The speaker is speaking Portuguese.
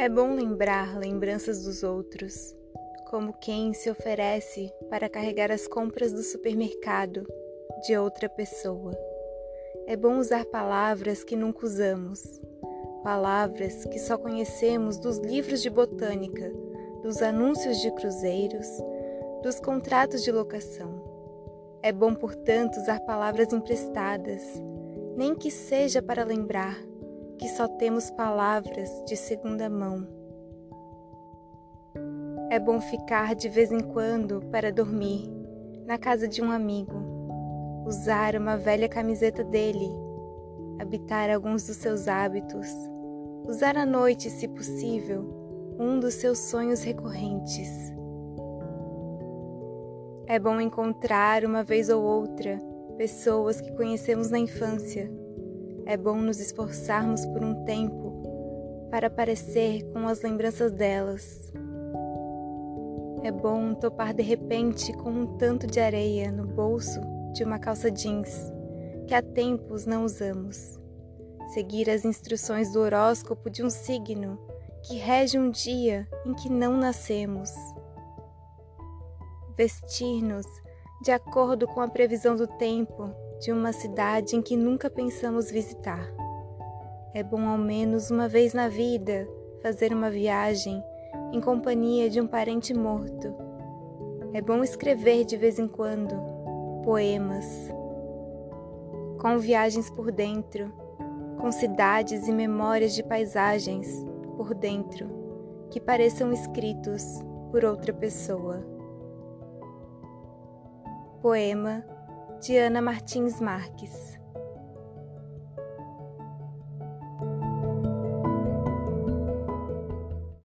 É bom lembrar lembranças dos outros, como quem se oferece para carregar as compras do supermercado de outra pessoa. É bom usar palavras que nunca usamos, palavras que só conhecemos dos livros de botânica, dos anúncios de cruzeiros, dos contratos de locação. É bom, portanto, usar palavras emprestadas, nem que seja para lembrar que só temos palavras de segunda mão. É bom ficar de vez em quando para dormir na casa de um amigo, usar uma velha camiseta dele, habitar alguns dos seus hábitos, usar à noite, se possível, um dos seus sonhos recorrentes. É bom encontrar uma vez ou outra pessoas que conhecemos na infância é bom nos esforçarmos por um tempo para parecer com as lembranças delas. É bom topar de repente com um tanto de areia no bolso de uma calça jeans que há tempos não usamos. Seguir as instruções do horóscopo de um signo que rege um dia em que não nascemos. Vestir-nos de acordo com a previsão do tempo de uma cidade em que nunca pensamos visitar. É bom ao menos uma vez na vida fazer uma viagem em companhia de um parente morto. É bom escrever de vez em quando poemas, com viagens por dentro, com cidades e memórias de paisagens por dentro que pareçam escritos por outra pessoa. Poema Diana Martins Marques